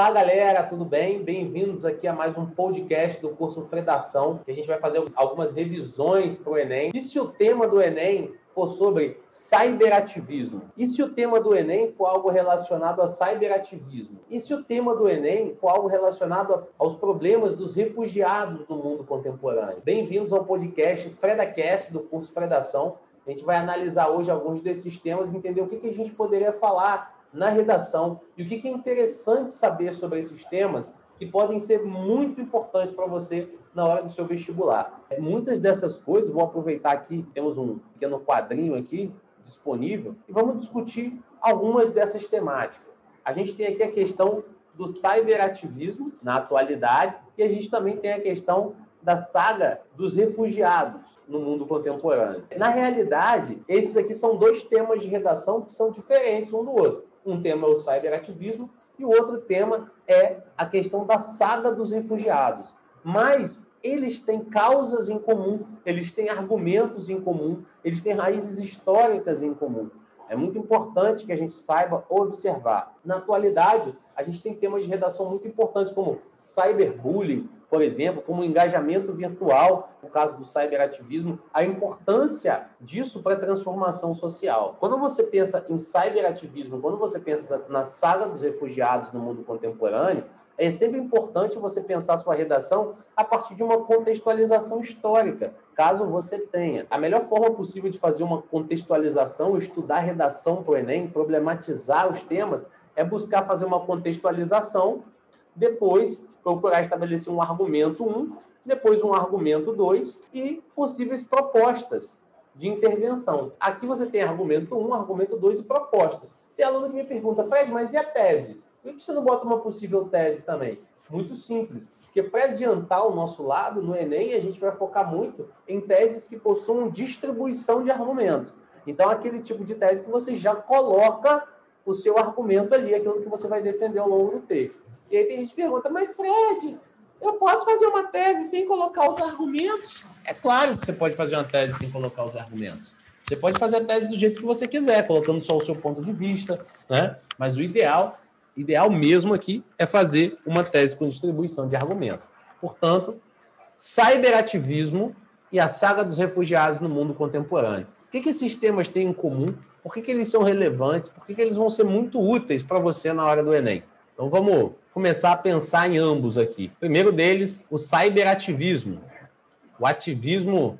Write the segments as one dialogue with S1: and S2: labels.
S1: Olá, galera, tudo bem? Bem-vindos aqui a mais um podcast do curso Fredação, que a gente vai fazer algumas revisões para o Enem. E se o tema do Enem for sobre cyberativismo? E se o tema do Enem for algo relacionado a cyberativismo? E se o tema do Enem for algo relacionado aos problemas dos refugiados no mundo contemporâneo? Bem-vindos ao podcast FredaCast do curso Fredação. A gente vai analisar hoje alguns desses temas e entender o que, que a gente poderia falar na redação e o que é interessante saber sobre esses temas que podem ser muito importantes para você na hora do seu vestibular. Muitas dessas coisas, vou aproveitar aqui, temos um pequeno quadrinho aqui disponível e vamos discutir algumas dessas temáticas. A gente tem aqui a questão do cyberativismo na atualidade e a gente também tem a questão da saga dos refugiados no mundo contemporâneo. Na realidade, esses aqui são dois temas de redação que são diferentes um do outro. Um tema é o cyberativismo e o outro tema é a questão da saga dos refugiados. Mas eles têm causas em comum, eles têm argumentos em comum, eles têm raízes históricas em comum. É muito importante que a gente saiba observar. Na atualidade, a gente tem temas de redação muito importantes como cyberbullying, por exemplo, como engajamento virtual, no caso do cyberativismo, a importância disso para a transformação social. Quando você pensa em cyberativismo, quando você pensa na saga dos refugiados no mundo contemporâneo, é sempre importante você pensar sua redação a partir de uma contextualização histórica, caso você tenha. A melhor forma possível de fazer uma contextualização, estudar redação para o Enem, problematizar os temas, é buscar fazer uma contextualização, depois procurar estabelecer um argumento 1, um, depois um argumento 2 e possíveis propostas de intervenção. Aqui você tem argumento 1, um, argumento 2 e propostas. Tem aluno que me pergunta, Fred, mas e a tese? Por que você não bota uma possível tese também? Muito simples. Porque para adiantar o nosso lado, no Enem, a gente vai focar muito em teses que possuam distribuição de argumentos. Então, aquele tipo de tese que você já coloca o seu argumento ali, aquilo que você vai defender ao longo do texto. E aí tem gente que pergunta, mas Fred, eu posso fazer uma tese sem colocar os argumentos? É claro que você pode fazer uma tese sem colocar os argumentos. Você pode fazer a tese do jeito que você quiser, colocando só o seu ponto de vista, né? Mas o ideal, ideal mesmo aqui é fazer uma tese com distribuição de argumentos. Portanto, cyberativismo e a saga dos refugiados no mundo contemporâneo. O que, que esses temas têm em comum? Por que, que eles são relevantes? Por que, que eles vão ser muito úteis para você na hora do Enem? Então vamos começar a pensar em ambos aqui. primeiro deles, o cyberativismo. O ativismo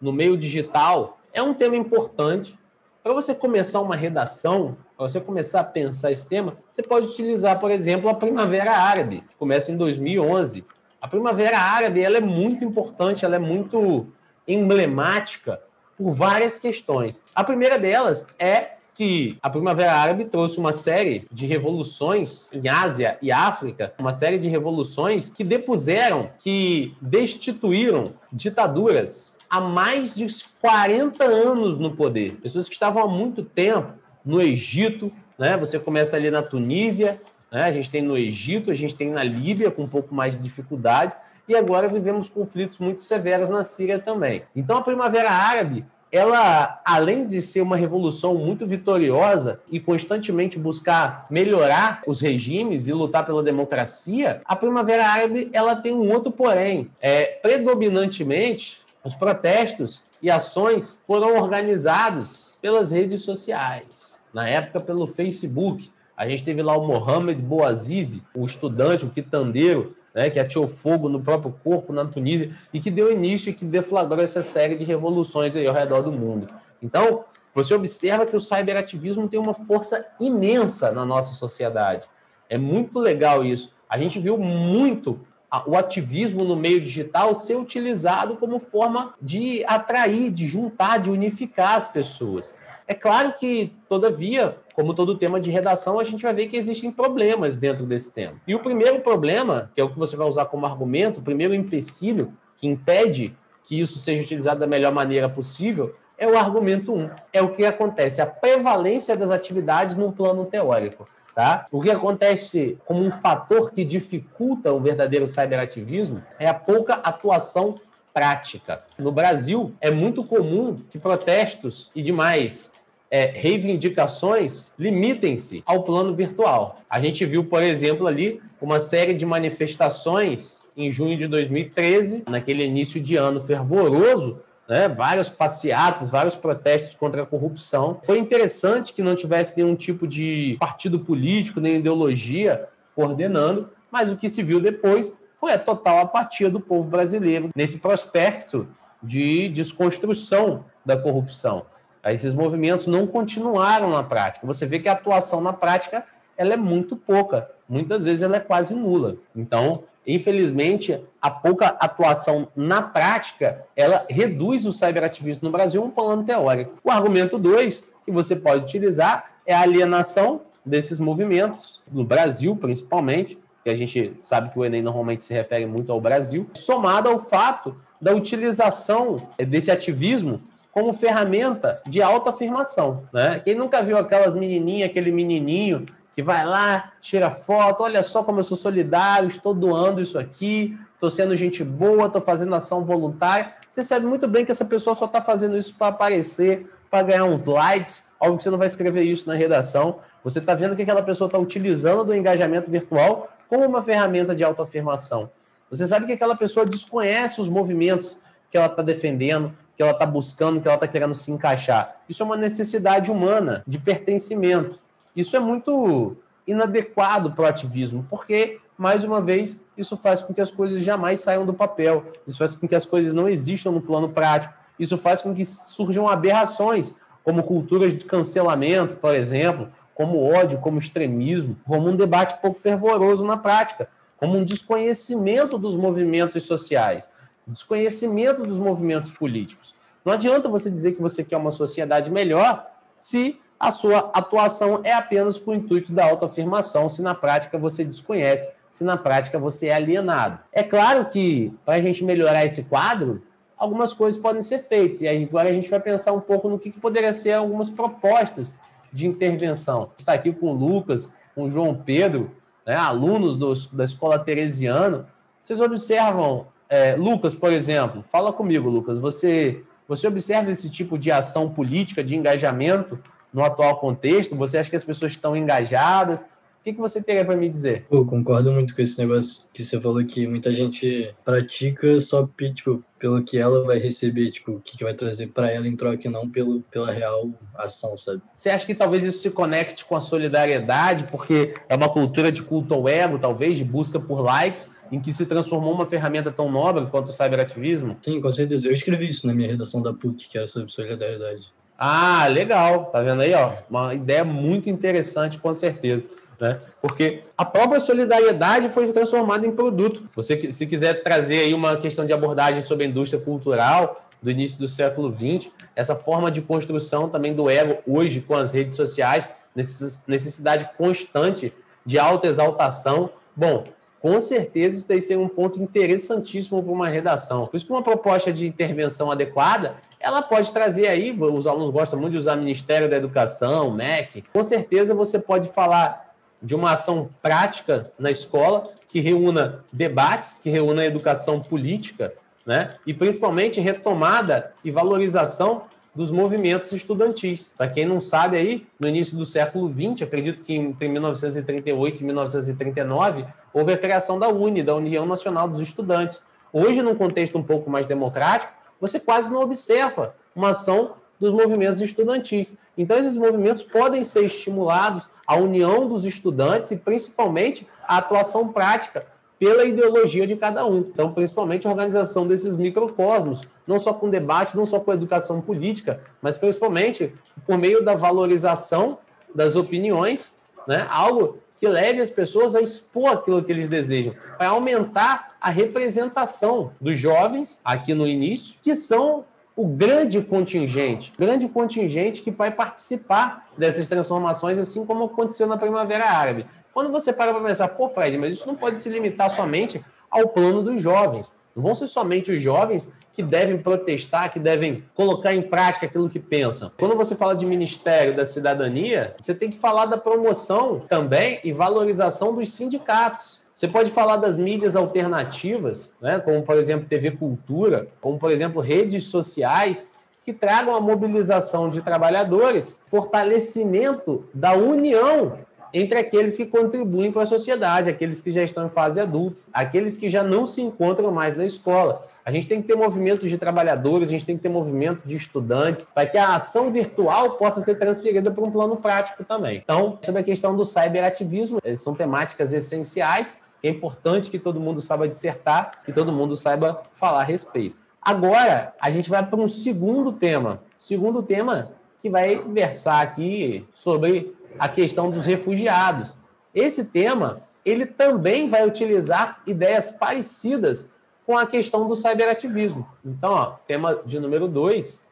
S1: no meio digital é um tema importante. Para você começar uma redação, para você começar a pensar esse tema, você pode utilizar, por exemplo, a Primavera Árabe, que começa em 2011. A Primavera Árabe ela é muito importante, ela é muito emblemática por várias questões. A primeira delas é que a Primavera Árabe trouxe uma série de revoluções em Ásia e África, uma série de revoluções que depuseram, que destituíram ditaduras há mais de 40 anos no poder. Pessoas que estavam há muito tempo no Egito, né? Você começa ali na Tunísia, né? A gente tem no Egito, a gente tem na Líbia com um pouco mais de dificuldade e agora vivemos conflitos muito severos na Síria também. Então a Primavera Árabe ela, além de ser uma revolução muito vitoriosa e constantemente buscar melhorar os regimes e lutar pela democracia, a Primavera Árabe ela tem um outro porém. É, predominantemente, os protestos e ações foram organizados pelas redes sociais. Na época, pelo Facebook. A gente teve lá o Mohamed Bouazizi, o estudante, o quitandeiro, né, que atirou fogo no próprio corpo na Tunísia e que deu início e que deflagrou essa série de revoluções aí ao redor do mundo. Então, você observa que o cyberativismo tem uma força imensa na nossa sociedade. É muito legal isso. A gente viu muito o ativismo no meio digital ser utilizado como forma de atrair, de juntar, de unificar as pessoas. É claro que, todavia, como todo tema de redação, a gente vai ver que existem problemas dentro desse tema. E o primeiro problema, que é o que você vai usar como argumento, o primeiro empecilho que impede que isso seja utilizado da melhor maneira possível, é o argumento 1. Um. É o que acontece, a prevalência das atividades no plano teórico. Tá? O que acontece como um fator que dificulta o verdadeiro cyberativismo é a pouca atuação prática. No Brasil, é muito comum que protestos e demais é, reivindicações limitem-se ao plano virtual. A gente viu, por exemplo, ali uma série de manifestações em junho de 2013, naquele início de ano fervoroso, né, várias passeatas, vários protestos contra a corrupção. Foi interessante que não tivesse nenhum tipo de partido político, nem ideologia coordenando, mas o que se viu depois foi a total apatia do povo brasileiro nesse prospecto de desconstrução da corrupção. Esses movimentos não continuaram na prática. Você vê que a atuação na prática ela é muito pouca. Muitas vezes ela é quase nula. Então, infelizmente, a pouca atuação na prática, ela reduz o cyberativismo no Brasil um plano teórico. O argumento 2 que você pode utilizar é a alienação desses movimentos, no Brasil principalmente, que a gente sabe que o Enem normalmente se refere muito ao Brasil, somado ao fato da utilização desse ativismo como ferramenta de autoafirmação. Né? Quem nunca viu aquelas menininhas, aquele menininho que vai lá, tira foto, olha só como eu sou solidário, estou doando isso aqui, estou sendo gente boa, estou fazendo ação voluntária. Você sabe muito bem que essa pessoa só está fazendo isso para aparecer, para ganhar uns likes, óbvio que você não vai escrever isso na redação. Você está vendo que aquela pessoa está utilizando do engajamento virtual como uma ferramenta de autoafirmação. Você sabe que aquela pessoa desconhece os movimentos que ela está defendendo, que ela está buscando, que ela está querendo se encaixar. Isso é uma necessidade humana de pertencimento. Isso é muito inadequado para o ativismo, porque, mais uma vez, isso faz com que as coisas jamais saiam do papel, isso faz com que as coisas não existam no plano prático, isso faz com que surjam aberrações, como culturas de cancelamento, por exemplo, como ódio, como extremismo, como um debate pouco fervoroso na prática, como um desconhecimento dos movimentos sociais, desconhecimento dos movimentos políticos. Não adianta você dizer que você quer uma sociedade melhor se a sua atuação é apenas com o intuito da autoafirmação, se na prática você desconhece, se na prática você é alienado. É claro que, para a gente melhorar esse quadro, algumas coisas podem ser feitas, e agora a gente vai pensar um pouco no que, que poderia ser algumas propostas de intervenção. Está aqui com o Lucas, com o João Pedro, né, alunos da Escola Teresiano. Vocês observam, é, Lucas, por exemplo, fala comigo, Lucas, você, você observa esse tipo de ação política, de engajamento no atual contexto? Você acha que as pessoas estão engajadas? O que, que você teria para me dizer?
S2: Eu concordo muito com esse negócio que você falou que muita gente pratica só tipo, pelo que ela vai receber, tipo, o que vai trazer para ela em troca e não pelo, pela real ação, sabe?
S1: Você acha que talvez isso se conecte com a solidariedade, porque é uma cultura de culto ao ego, talvez, de busca por likes, em que se transformou uma ferramenta tão nobre quanto o cyberativismo?
S2: Sim, com certeza. Eu escrevi isso na minha redação da PUC, que era sobre solidariedade.
S1: Ah, legal. Tá vendo aí, ó? Uma ideia muito interessante, com certeza. Né? Porque a própria solidariedade foi transformada em produto. Você, se quiser trazer aí uma questão de abordagem sobre a indústria cultural do início do século XX, essa forma de construção também do ego hoje com as redes sociais, necessidade constante de autoexaltação. Bom, com certeza isso daí seria um ponto interessantíssimo para uma redação. Por isso que uma proposta de intervenção adequada ela pode trazer aí, os alunos gostam muito de usar Ministério da Educação, MEC. Com certeza você pode falar de uma ação prática na escola que reúna debates, que reúna educação política, né? E principalmente retomada e valorização dos movimentos estudantis. Para quem não sabe aí, no início do século XX, acredito que entre 1938 e 1939, houve a criação da UNE, da União Nacional dos Estudantes. Hoje, num contexto um pouco mais democrático, você quase não observa uma ação dos movimentos estudantis. Então, esses movimentos podem ser estimulados a união dos estudantes e, principalmente, a atuação prática pela ideologia de cada um. Então, principalmente a organização desses microcosmos, não só com debate, não só com educação política, mas principalmente por meio da valorização das opiniões, né? algo que leve as pessoas a expor aquilo que eles desejam, para aumentar a representação dos jovens aqui no início, que são o grande contingente, grande contingente que vai participar dessas transformações, assim como aconteceu na Primavera Árabe. Quando você para para pensar, pô, Fred, mas isso não pode se limitar somente ao plano dos jovens. Não vão ser somente os jovens que devem protestar, que devem colocar em prática aquilo que pensam. Quando você fala de Ministério da Cidadania, você tem que falar da promoção também e valorização dos sindicatos. Você pode falar das mídias alternativas, né, como, por exemplo, TV Cultura, como, por exemplo, redes sociais, que tragam a mobilização de trabalhadores, fortalecimento da união entre aqueles que contribuem para a sociedade, aqueles que já estão em fase adulta, aqueles que já não se encontram mais na escola. A gente tem que ter movimentos de trabalhadores, a gente tem que ter movimento de estudantes, para que a ação virtual possa ser transferida para um plano prático também. Então, sobre a questão do cyberativismo, são temáticas essenciais, é importante que todo mundo saiba dissertar, que todo mundo saiba falar a respeito. Agora, a gente vai para um segundo tema. Segundo tema que vai versar aqui sobre a questão dos refugiados. Esse tema, ele também vai utilizar ideias parecidas com a questão do cyberativismo. Então, ó, tema de número dois,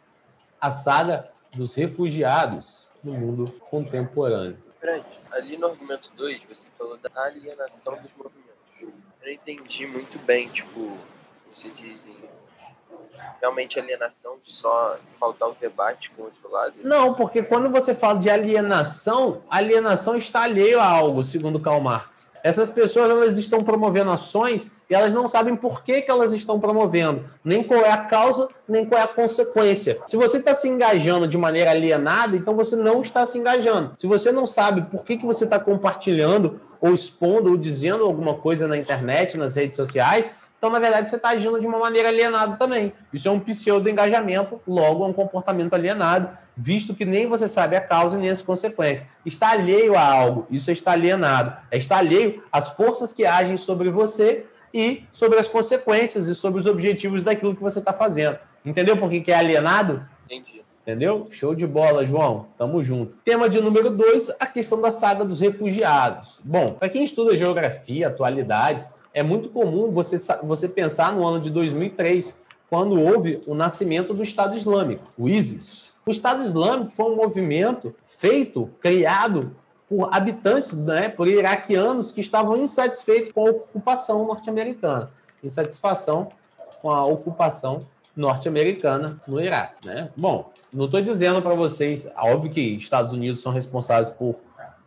S1: a saga dos refugiados no mundo contemporâneo.
S3: Ali no argumento 2, você falou da alienação dos movimentos. Eu não entendi muito bem, tipo, você diz realmente alienação de só faltar o debate com o outro lado?
S1: Não, porque quando você fala de alienação, alienação está alheio a algo, segundo Karl Marx. Essas pessoas elas estão promovendo ações e elas não sabem por que, que elas estão promovendo, nem qual é a causa, nem qual é a consequência. Se você está se engajando de maneira alienada, então você não está se engajando. Se você não sabe por que, que você está compartilhando, ou expondo, ou dizendo alguma coisa na internet, nas redes sociais, então, na verdade, você está agindo de uma maneira alienada também. Isso é um pseudo-engajamento, logo é um comportamento alienado, visto que nem você sabe a causa nem as consequências. Está alheio a algo, isso é estar alienado. É alheio às forças que agem sobre você e sobre as consequências e sobre os objetivos daquilo que você está fazendo. Entendeu por que é alienado?
S3: Entendi.
S1: Entendeu? Show de bola, João. Tamo junto. Tema de número dois, a questão da saga dos refugiados. Bom, para quem estuda geografia, atualidades, é muito comum você, você pensar no ano de 2003, quando houve o nascimento do Estado Islâmico, o ISIS. O Estado Islâmico foi um movimento feito, criado por habitantes, né, por iraquianos que estavam insatisfeitos com a ocupação norte-americana, insatisfação com a ocupação norte-americana no Iraque. Né? Bom, não estou dizendo para vocês, óbvio que Estados Unidos são responsáveis por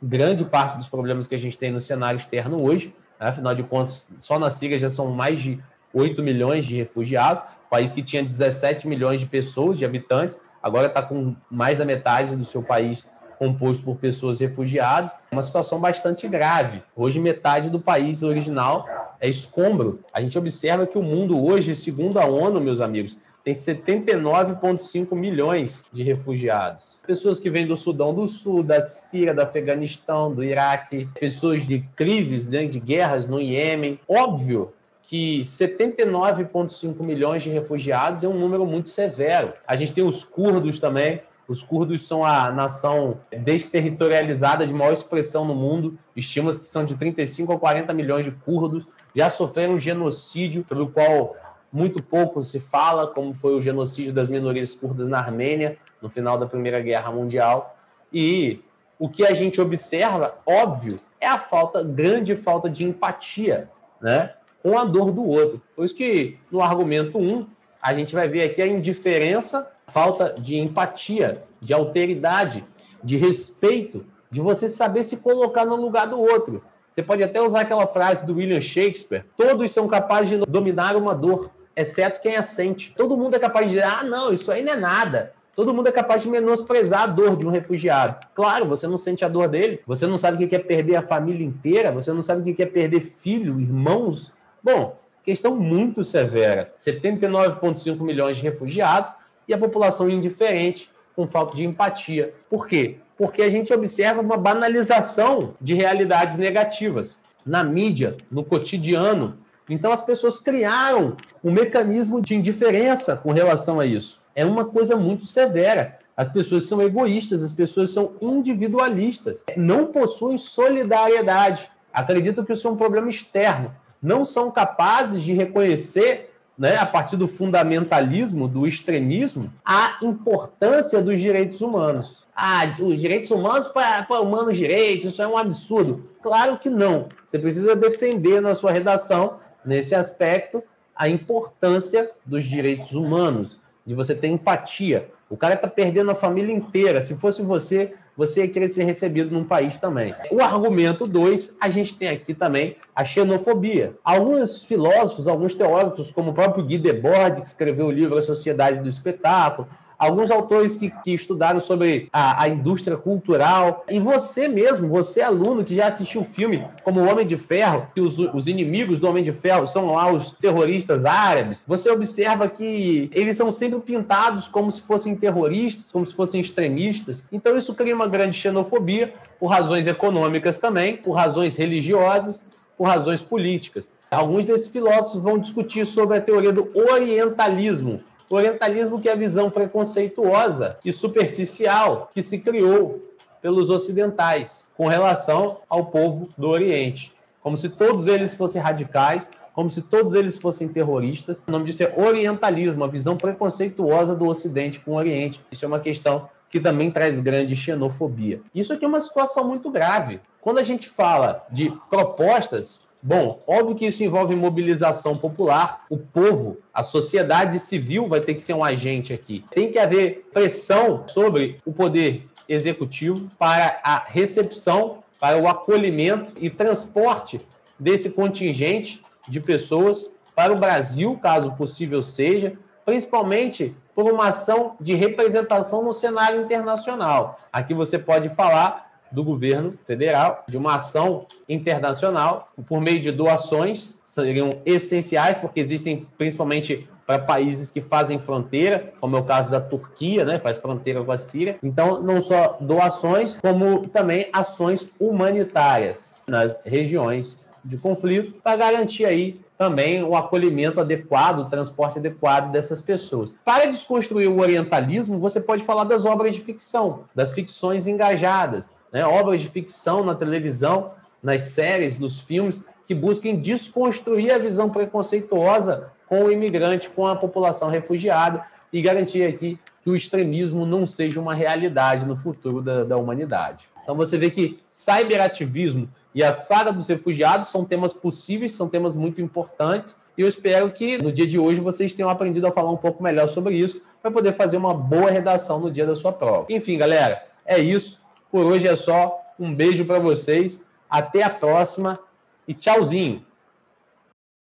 S1: grande parte dos problemas que a gente tem no cenário externo hoje, Afinal de contas, só na Síria já são mais de 8 milhões de refugiados, país que tinha 17 milhões de pessoas, de habitantes, agora está com mais da metade do seu país composto por pessoas refugiadas. Uma situação bastante grave. Hoje, metade do país original é escombro. A gente observa que o mundo hoje, segundo a ONU, meus amigos, tem 79,5 milhões de refugiados. Pessoas que vêm do Sudão do Sul, da Síria, do Afeganistão, do Iraque, pessoas de crises, né, de guerras no Iêmen. Óbvio que 79,5 milhões de refugiados é um número muito severo. A gente tem os curdos também. Os curdos são a nação desterritorializada de maior expressão no mundo. Estima-se que são de 35 a 40 milhões de curdos. Já sofreram um genocídio, pelo qual muito pouco se fala, como foi o genocídio das minorias curdas na Armênia, no final da Primeira Guerra Mundial. E o que a gente observa, óbvio, é a falta, grande falta de empatia, né? Com a dor do outro. Por isso que no argumento 1, um, a gente vai ver aqui a indiferença, falta de empatia, de alteridade, de respeito, de você saber se colocar no lugar do outro. Você pode até usar aquela frase do William Shakespeare: todos são capazes de dominar uma dor, exceto quem a sente. Todo mundo é capaz de dizer, ah, não, isso aí não é nada. Todo mundo é capaz de menosprezar a dor de um refugiado. Claro, você não sente a dor dele, você não sabe o que é perder a família inteira, você não sabe o que é perder filho, irmãos. Bom, questão muito severa. 79,5 milhões de refugiados e a população indiferente, com falta de empatia. Por quê? Porque a gente observa uma banalização de realidades negativas na mídia, no cotidiano, então as pessoas criaram um mecanismo de indiferença com relação a isso. É uma coisa muito severa. As pessoas são egoístas, as pessoas são individualistas, não possuem solidariedade, acreditam que isso é um problema externo, não são capazes de reconhecer, né, a partir do fundamentalismo, do extremismo, a importância dos direitos humanos. Ah, os direitos humanos para humanos direitos, isso é um absurdo. Claro que não. Você precisa defender na sua redação nesse aspecto, a importância dos direitos humanos, de você ter empatia. O cara está perdendo a família inteira. Se fosse você, você ia querer ser recebido num país também. O argumento 2, a gente tem aqui também a xenofobia. Alguns filósofos, alguns teóricos, como o próprio Guy Debord, que escreveu o livro A Sociedade do Espetáculo, alguns autores que, que estudaram sobre a, a, indústria cultural, e você mesmo, você aluno que já assistiu o filme como O Homem de Ferro, que os, os inimigos do Homem de Ferro são lá os terroristas árabes, você observa que eles são sempre pintados como se fossem terroristas, como se fossem extremistas. Então isso cria uma grande xenofobia, por razões econômicas também, por razões religiosas, por razões políticas. Alguns desses filósofos vão discutir sobre a teoria do orientalismo, o orientalismo que é a visão preconceituosa e superficial que se criou pelos ocidentais com relação ao povo do Oriente. Como se todos eles fossem radicais, como se todos eles fossem terroristas. O nome disso é orientalismo, a visão preconceituosa do Ocidente com o Oriente. Isso é uma questão que também traz grande xenofobia. Isso aqui é uma situação muito grave. Quando a gente fala de propostas Bom, óbvio que isso envolve mobilização popular, o povo, a sociedade civil vai ter que ser um agente aqui. Tem que haver pressão sobre o poder executivo para a recepção, para o acolhimento e transporte desse contingente de pessoas para o Brasil, caso possível seja, principalmente por uma ação de representação no cenário internacional. Aqui você pode falar do governo federal, de uma ação internacional, por meio de doações, seriam essenciais, porque existem principalmente para países que fazem fronteira, como é o caso da Turquia, né, faz fronteira com a Síria. Então, não só doações, como também ações humanitárias nas regiões de conflito, para garantir aí também o acolhimento adequado, o transporte adequado dessas pessoas. Para desconstruir o orientalismo, você pode falar das obras de ficção, das ficções engajadas, né, obras de ficção na televisão, nas séries, nos filmes, que busquem desconstruir a visão preconceituosa com o imigrante, com a população refugiada e garantir aqui que o extremismo não seja uma realidade no futuro da, da humanidade. Então você vê que cyberativismo e a saga dos refugiados são temas possíveis, são temas muito importantes, e eu espero que no dia de hoje vocês tenham aprendido a falar um pouco melhor sobre isso, para poder fazer uma boa redação no dia da sua prova. Enfim, galera, é isso. Por hoje é só. Um beijo para vocês. Até a próxima e tchauzinho.